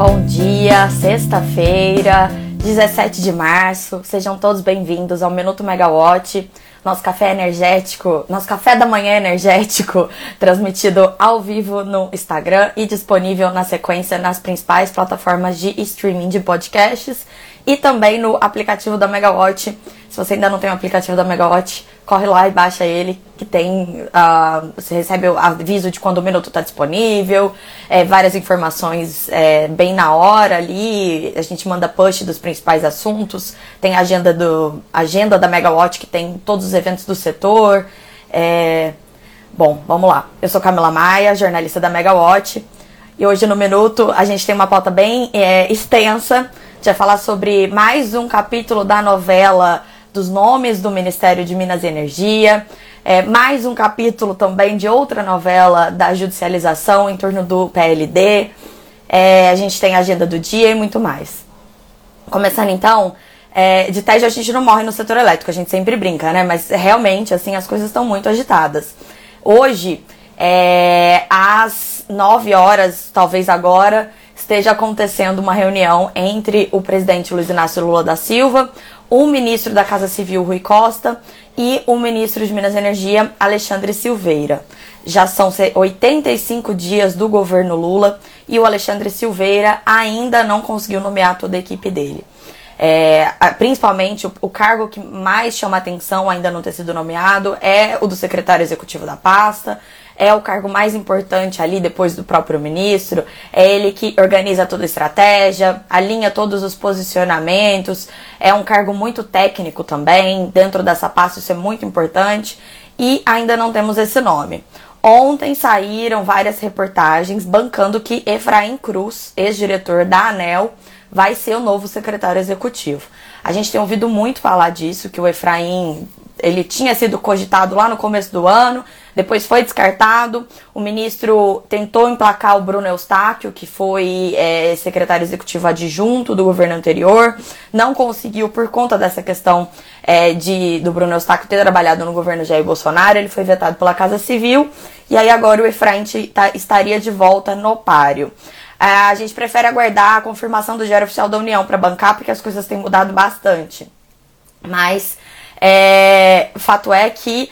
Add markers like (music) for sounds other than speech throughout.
bom dia, sexta-feira, 17 de março. Sejam todos bem-vindos ao Minuto Megawatt, nosso café energético, nosso café da manhã energético, (laughs) transmitido ao vivo no Instagram e disponível na sequência nas principais plataformas de streaming de podcasts e também no aplicativo da Megawatt. Se você ainda não tem o aplicativo da Megawatt, corre lá e baixa ele, que tem. Uh, você recebe o aviso de quando o minuto está disponível, é, várias informações é, bem na hora ali. A gente manda push dos principais assuntos, tem a agenda, do, agenda da Megawatt, que tem todos os eventos do setor. É, bom, vamos lá. Eu sou Camila Maia, jornalista da Megawatt. E hoje no Minuto a gente tem uma pauta bem é, extensa. A gente vai falar sobre mais um capítulo da novela dos nomes do Ministério de Minas e Energia. É, mais um capítulo também de outra novela da judicialização em torno do PLD. É, a gente tem a agenda do dia e muito mais. Começando então, é, de teste a gente não morre no setor elétrico, a gente sempre brinca, né? Mas realmente, assim, as coisas estão muito agitadas. Hoje, é, às 9 horas, talvez agora, esteja acontecendo uma reunião entre o presidente Luiz Inácio Lula da Silva, o ministro da Casa Civil, Rui Costa, e o ministro de Minas e Energia, Alexandre Silveira. Já são 85 dias do governo Lula e o Alexandre Silveira ainda não conseguiu nomear toda a equipe dele. É, principalmente o, o, cargo que mais chama atenção ainda não ter sido nomeado é o do secretário executivo da pasta é o cargo mais importante ali depois do próprio ministro, é ele que organiza toda a estratégia, alinha todos os posicionamentos, é um cargo muito técnico também, dentro dessa pasta isso é muito importante e ainda não temos esse nome. Ontem saíram várias reportagens bancando que Efraim Cruz, ex-diretor da ANEL, vai ser o novo secretário executivo. A gente tem ouvido muito falar disso, que o Efraim ele tinha sido cogitado lá no começo do ano, depois foi descartado. O ministro tentou emplacar o Bruno Eustáquio, que foi é, secretário executivo adjunto do governo anterior, não conseguiu por conta dessa questão é, de do Bruno Eustáquio ter trabalhado no governo Jair Bolsonaro, ele foi vetado pela Casa Civil, e aí agora o Efraim tá, estaria de volta no páreo. É, a gente prefere aguardar a confirmação do Diário Oficial da União para bancar, porque as coisas têm mudado bastante. Mas é, fato é que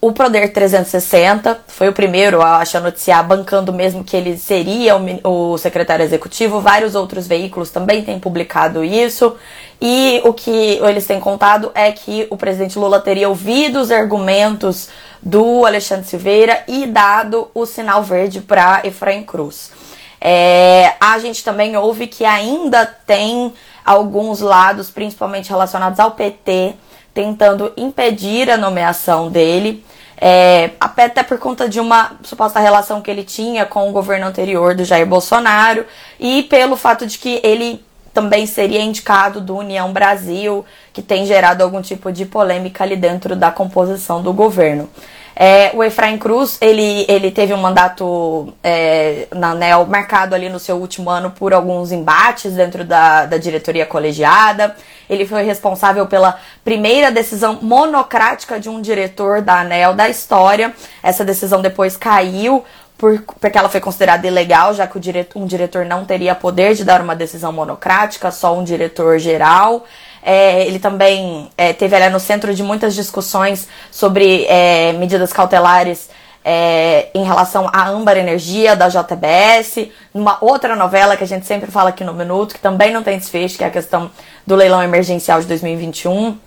o Poder 360 foi o primeiro, a noticiar, bancando mesmo que ele seria o, o, secretário executivo. Vários outros veículos também têm publicado isso. E o que eles têm contado é que o presidente Lula teria ouvido os argumentos do Alexandre Silveira e dado o sinal verde para Efraim Cruz. É, a gente também ouve que ainda tem alguns lados, principalmente relacionados ao PT, tentando impedir a nomeação dele, é, até por conta de uma suposta relação que ele tinha com o governo anterior do Jair Bolsonaro e pelo fato de que ele também seria indicado do União Brasil, que tem gerado algum tipo de polêmica ali dentro da composição do governo. É, o Efraim Cruz, ele, ele teve um mandato é, na ANEL marcado ali no seu último ano por alguns embates dentro da, da diretoria colegiada. Ele foi responsável pela primeira decisão monocrática de um diretor da ANEL da história. Essa decisão depois caiu por, porque ela foi considerada ilegal, já que um diretor não teria poder de dar uma decisão monocrática, só um diretor geral. É, ele também é, teve ali no centro de muitas discussões sobre é, medidas cautelares é, em relação à Âmbar Energia da JBS, numa outra novela que a gente sempre fala aqui no Minuto, que também não tem desfecho, que é a questão do leilão emergencial de 2021.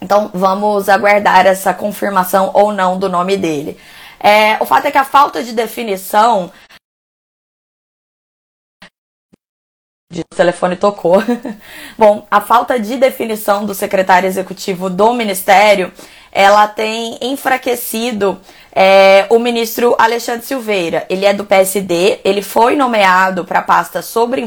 Então vamos aguardar essa confirmação ou não do nome dele. É, o fato é que a falta de definição O telefone tocou. (laughs) Bom, a falta de definição do secretário executivo do ministério, ela tem enfraquecido é, o ministro Alexandre Silveira. Ele é do PSD, ele foi nomeado para a pasta sobre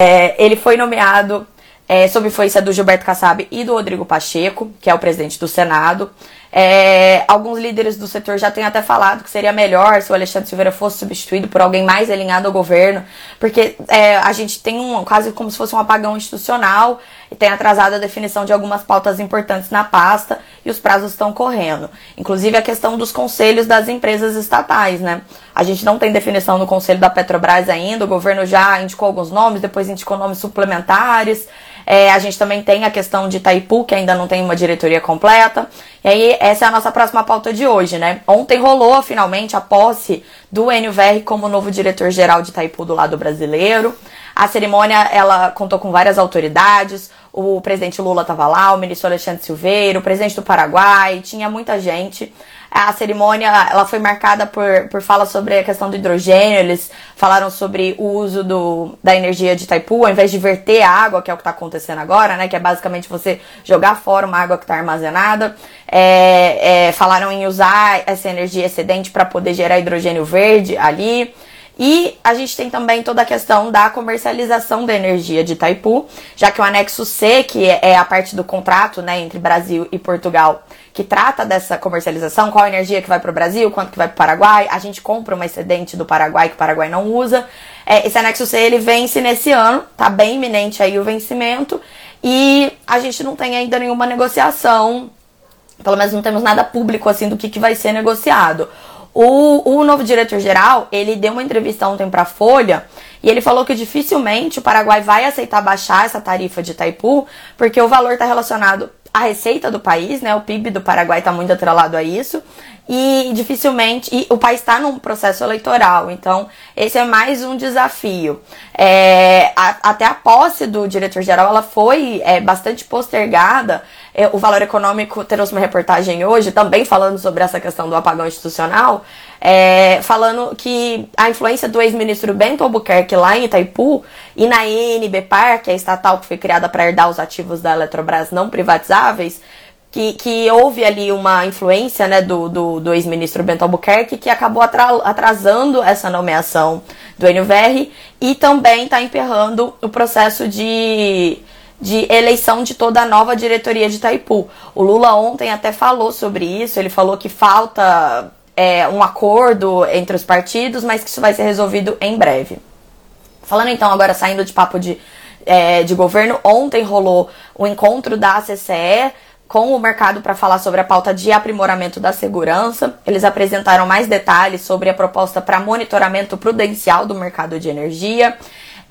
é, ele foi nomeado é, sob influência do Gilberto Kassab e do Rodrigo Pacheco, que é o presidente do Senado. É, alguns líderes do setor já têm até falado que seria melhor se o Alexandre Silveira fosse substituído por alguém mais alinhado ao governo, porque é, a gente tem um quase como se fosse um apagão institucional e tem atrasado a definição de algumas pautas importantes na pasta e os prazos estão correndo. Inclusive a questão dos conselhos das empresas estatais, né? A gente não tem definição no conselho da Petrobras ainda, o governo já indicou alguns nomes, depois indicou nomes suplementares. É, a gente também tem a questão de Itaipu, que ainda não tem uma diretoria completa. E aí, essa é a nossa próxima pauta de hoje, né? Ontem rolou finalmente a posse do NVR como novo diretor-geral de Itaipu do lado brasileiro. A cerimônia, ela contou com várias autoridades. O presidente Lula estava lá, o ministro Alexandre Silveira, o presidente do Paraguai, tinha muita gente. A cerimônia ela foi marcada por, por falas sobre a questão do hidrogênio. Eles falaram sobre o uso do, da energia de Itaipu, ao invés de verter a água, que é o que está acontecendo agora, né? Que é basicamente você jogar fora uma água que está armazenada. É, é, falaram em usar essa energia excedente para poder gerar hidrogênio verde ali. E a gente tem também toda a questão da comercialização da energia de Itaipu, já que o anexo C, que é a parte do contrato né, entre Brasil e Portugal, que trata dessa comercialização, qual a energia que vai para o Brasil, quanto que vai para o Paraguai, a gente compra uma excedente do Paraguai que o Paraguai não usa. É, esse anexo C ele vence nesse ano, tá bem iminente aí o vencimento, e a gente não tem ainda nenhuma negociação, pelo menos não temos nada público assim do que, que vai ser negociado. O, o novo diretor-geral, ele deu uma entrevista ontem para a Folha e ele falou que dificilmente o Paraguai vai aceitar baixar essa tarifa de Itaipu, porque o valor está relacionado à receita do país, né? O PIB do Paraguai está muito atrelado a isso. E dificilmente. E o país está num processo eleitoral, então esse é mais um desafio. É, a, até a posse do diretor-geral ela foi é, bastante postergada o Valor Econômico trouxe uma reportagem hoje, também falando sobre essa questão do apagão institucional, é, falando que a influência do ex-ministro Bento Albuquerque lá em Itaipu e na NBPAR, que é a estatal que foi criada para herdar os ativos da Eletrobras não privatizáveis, que, que houve ali uma influência né, do, do, do ex-ministro Bento Albuquerque que acabou atrasando essa nomeação do NVR e também está emperrando o processo de de eleição de toda a nova diretoria de Itaipu. O Lula ontem até falou sobre isso, ele falou que falta é, um acordo entre os partidos, mas que isso vai ser resolvido em breve. Falando então agora, saindo de papo de, é, de governo, ontem rolou o encontro da ACCE com o mercado para falar sobre a pauta de aprimoramento da segurança. Eles apresentaram mais detalhes sobre a proposta para monitoramento prudencial do mercado de energia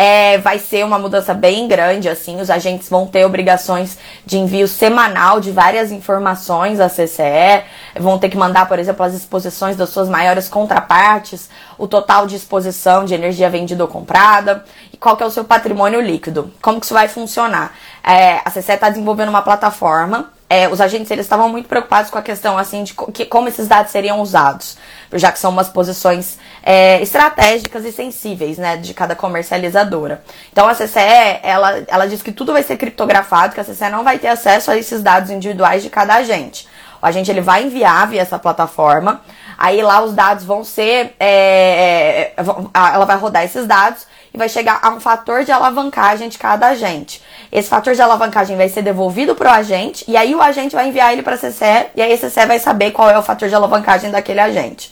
é, vai ser uma mudança bem grande, assim, os agentes vão ter obrigações de envio semanal de várias informações à CCE, vão ter que mandar, por exemplo, as exposições das suas maiores contrapartes, o total de exposição de energia vendida ou comprada, e qual que é o seu patrimônio líquido. Como que isso vai funcionar? É, a CCE está desenvolvendo uma plataforma é, os agentes eles estavam muito preocupados com a questão assim de que, como esses dados seriam usados, já que são umas posições é, estratégicas e sensíveis, né, de cada comercializadora. Então a CCE ela, ela diz que tudo vai ser criptografado, que a CCE não vai ter acesso a esses dados individuais de cada agente. O agente ele vai enviar via essa plataforma, aí lá os dados vão ser, é, é ela vai rodar esses dados e vai chegar a um fator de alavancagem de cada agente. Esse fator de alavancagem vai ser devolvido para o agente e aí o agente vai enviar ele para a CCE e aí a CCE vai saber qual é o fator de alavancagem daquele agente.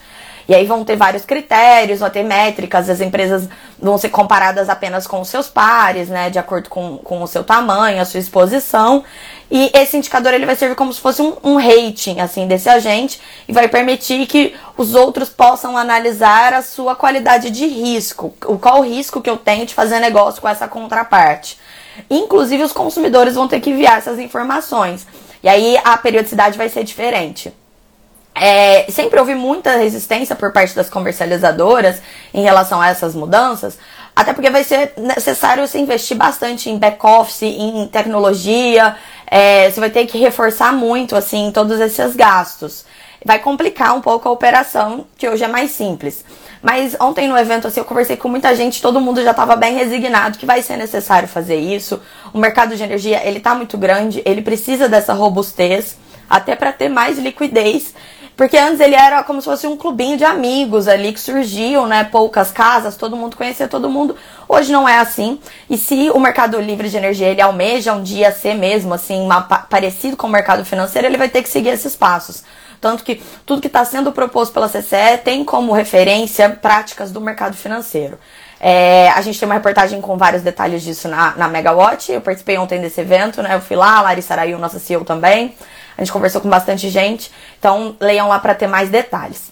E aí vão ter vários critérios, vão ter métricas, as empresas vão ser comparadas apenas com os seus pares, né, de acordo com, com o seu tamanho, a sua exposição. E esse indicador ele vai servir como se fosse um, um rating assim desse agente e vai permitir que os outros possam analisar a sua qualidade de risco, o qual o risco que eu tenho de fazer negócio com essa contraparte. Inclusive os consumidores vão ter que enviar essas informações. E aí a periodicidade vai ser diferente. É, sempre houve muita resistência por parte das comercializadoras em relação a essas mudanças, até porque vai ser necessário se investir bastante em back-office, em tecnologia, é, você vai ter que reforçar muito assim todos esses gastos. Vai complicar um pouco a operação, que hoje é mais simples. Mas ontem no evento assim, eu conversei com muita gente, todo mundo já estava bem resignado que vai ser necessário fazer isso. O mercado de energia, ele tá muito grande, ele precisa dessa robustez, até para ter mais liquidez porque antes ele era como se fosse um clubinho de amigos ali que surgiam, né? Poucas casas, todo mundo conhecia todo mundo. Hoje não é assim. E se o mercado livre de energia ele almeja um dia ser mesmo assim, uma, parecido com o mercado financeiro, ele vai ter que seguir esses passos. Tanto que tudo que está sendo proposto pela CCE tem como referência práticas do mercado financeiro. É, a gente tem uma reportagem com vários detalhes disso na, na Megawatt. Eu participei ontem desse evento, né? Eu fui lá, a Larissa Araújo, nossa CEO também. A gente conversou com bastante gente. Então, leiam lá para ter mais detalhes.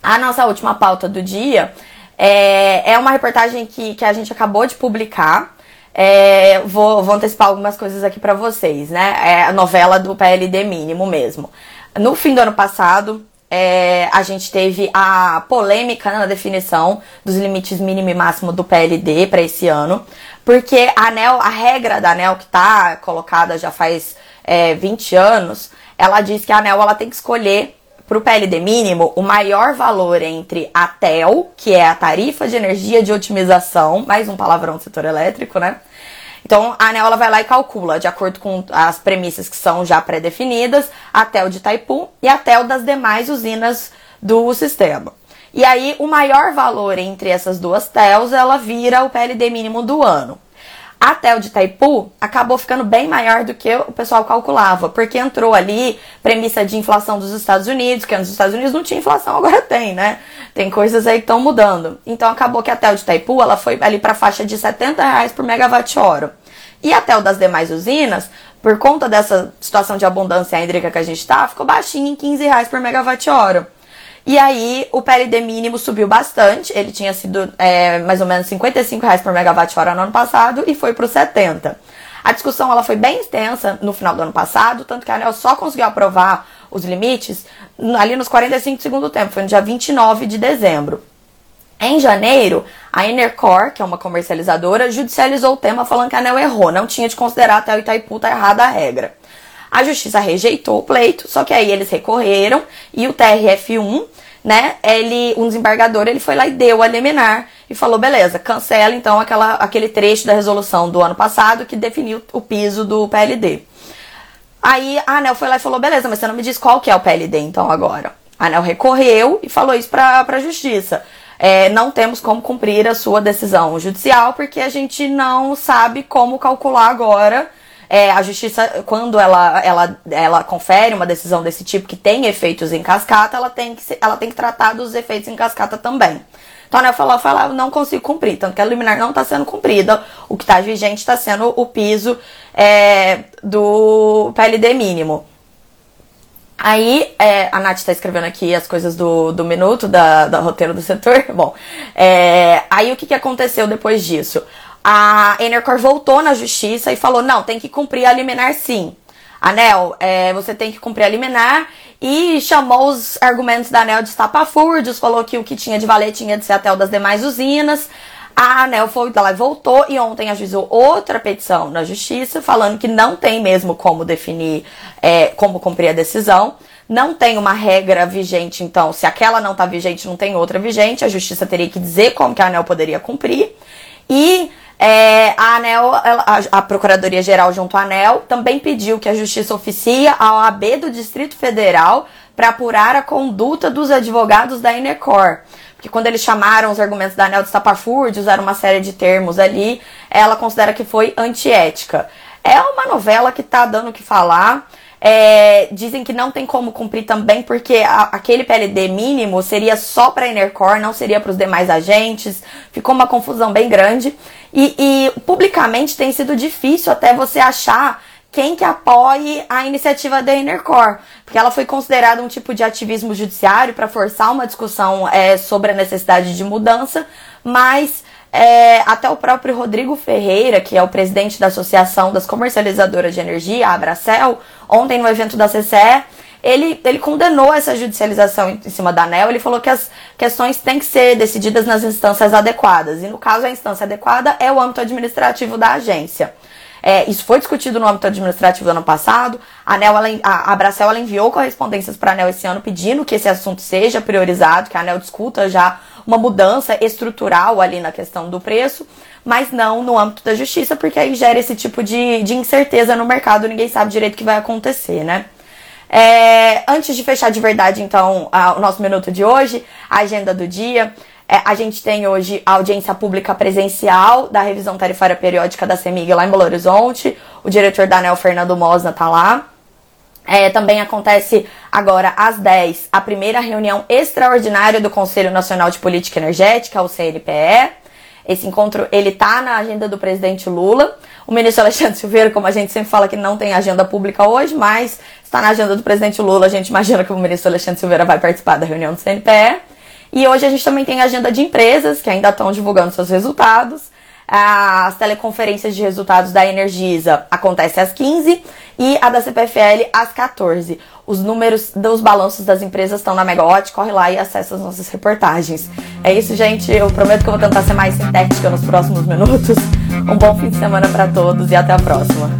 A nossa última pauta do dia é, é uma reportagem que, que a gente acabou de publicar. É, vou, vou antecipar algumas coisas aqui para vocês, né? É a novela do PLD mínimo mesmo. No fim do ano passado, é, a gente teve a polêmica na definição dos limites mínimo e máximo do PLD para esse ano, porque a ANEL, a regra da ANEL que está colocada já faz é, 20 anos, ela diz que a ANEL ela tem que escolher para o PLD mínimo o maior valor entre a TEL, que é a tarifa de energia de otimização, mais um palavrão do setor elétrico, né? Então, a ANEL ela vai lá e calcula, de acordo com as premissas que são já pré-definidas, a TEL de Itaipu e a TEL das demais usinas do sistema. E aí, o maior valor entre essas duas TELs, ela vira o PLD mínimo do ano. A TEL de Itaipu acabou ficando bem maior do que o pessoal calculava, porque entrou ali premissa de inflação dos Estados Unidos, que nos Estados Unidos não tinha inflação, agora (laughs) tem, né? Tem coisas aí que estão mudando. Então acabou que a TEL de Itaipu ela foi ali para a faixa de 70 reais por megawatt-hora. E a TEL das demais usinas, por conta dessa situação de abundância hídrica que a gente está, ficou baixinho em 15 reais por megawatt-hora. E aí o PLD mínimo subiu bastante, ele tinha sido é, mais ou menos 55 reais por megawatt-hora no ano passado e foi para os 70. A discussão ela foi bem extensa no final do ano passado, tanto que a ANEL só conseguiu aprovar os limites ali nos 45 do segundo tempo, foi no dia 29 de dezembro. Em janeiro, a Enercor, que é uma comercializadora, judicializou o tema falando que a ANEL errou, não tinha de considerar até o Itaipu tá errada a regra. A justiça rejeitou o pleito, só que aí eles recorreram e o TRF1, né, ele, um desembargador, ele foi lá e deu a liminar e falou, beleza, cancela então aquela, aquele trecho da resolução do ano passado que definiu o piso do PLD. Aí a ANEL foi lá e falou, beleza, mas você não me diz qual que é o PLD então agora. A ANEL recorreu e falou isso para a justiça. É, não temos como cumprir a sua decisão judicial porque a gente não sabe como calcular agora é, a justiça, quando ela, ela, ela confere uma decisão desse tipo que tem efeitos em cascata, ela tem que, ela tem que tratar dos efeitos em cascata também. Então ANEL falou, falou, eu não consigo cumprir, tanto que a liminar não está sendo cumprida, o que está vigente está sendo o piso é, do PLD mínimo. Aí, é, a Nath está escrevendo aqui as coisas do, do minuto, da, da roteiro do setor. (laughs) Bom, é, aí o que, que aconteceu depois disso? A Enercor voltou na justiça e falou: não, tem que cumprir a liminar sim. ANEL, é, você tem que cumprir a liminar e chamou os argumentos da ANEL de estapafúrdios, falou que o que tinha de valer tinha de ser até o das demais usinas. A ANEL foi lá e voltou e ontem ajuizou outra petição na justiça falando que não tem mesmo como definir, é, como cumprir a decisão. Não tem uma regra vigente, então, se aquela não está vigente, não tem outra vigente. A justiça teria que dizer como que a ANEL poderia cumprir. E é, a ANEL, a, Procuradoria-Geral junto à ANEL, também pediu que a Justiça oficie a OAB do Distrito Federal para apurar a conduta dos advogados da Inecor. Porque quando eles chamaram os argumentos da ANEL de estapafúrdio, usaram uma série de termos ali, ela considera que foi antiética. É uma novela que está dando o que falar. É, dizem que não tem como cumprir também, porque a, aquele PLD mínimo seria só para a Enercor, não seria para os demais agentes. Ficou uma confusão bem grande. E, e publicamente tem sido difícil até você achar quem que apoie a iniciativa da Enercor, porque ela foi considerada um tipo de ativismo judiciário para forçar uma discussão é, sobre a necessidade de mudança, mas é, até o próprio Rodrigo Ferreira, que é o presidente da Associação das Comercializadoras de Energia, a Abracel, ontem no evento da CCE, ele, ele condenou essa judicialização em cima da ANEL, ele falou que as questões têm que ser decididas nas instâncias adequadas, e no caso a instância adequada é o âmbito administrativo da agência. É, isso foi discutido no âmbito administrativo do ano passado. A, ANEL, ela, a, a Bracel ela enviou correspondências para a ANEL esse ano pedindo que esse assunto seja priorizado, que a ANEL discuta já uma mudança estrutural ali na questão do preço, mas não no âmbito da justiça, porque aí gera esse tipo de, de incerteza no mercado, ninguém sabe direito o que vai acontecer, né? É, antes de fechar de verdade, então, a, o nosso minuto de hoje, a agenda do dia. É, a gente tem hoje a audiência pública presencial da revisão tarifária periódica da CEMIG lá em Belo Horizonte. O diretor da ANEL, Fernando Mosna, tá lá. É, também acontece agora às 10 a primeira reunião extraordinária do Conselho Nacional de Política Energética, o CNPE. Esse encontro, ele tá na agenda do presidente Lula. O ministro Alexandre (laughs) Silveira, como a gente sempre fala que não tem agenda pública hoje, mas está na agenda do presidente Lula, a gente imagina que o ministro Alexandre Silveira vai participar da reunião do CNPE. E hoje a gente também tem agenda de empresas que ainda estão divulgando seus resultados. As teleconferências de resultados da Energisa acontecem às 15 e a da CPFL às 14. Os números dos balanços das empresas estão na Megawatt, corre lá e acessa as nossas reportagens. É isso, gente. Eu prometo que eu vou tentar ser mais sintética nos próximos minutos. Um bom fim de semana para todos e até a próxima.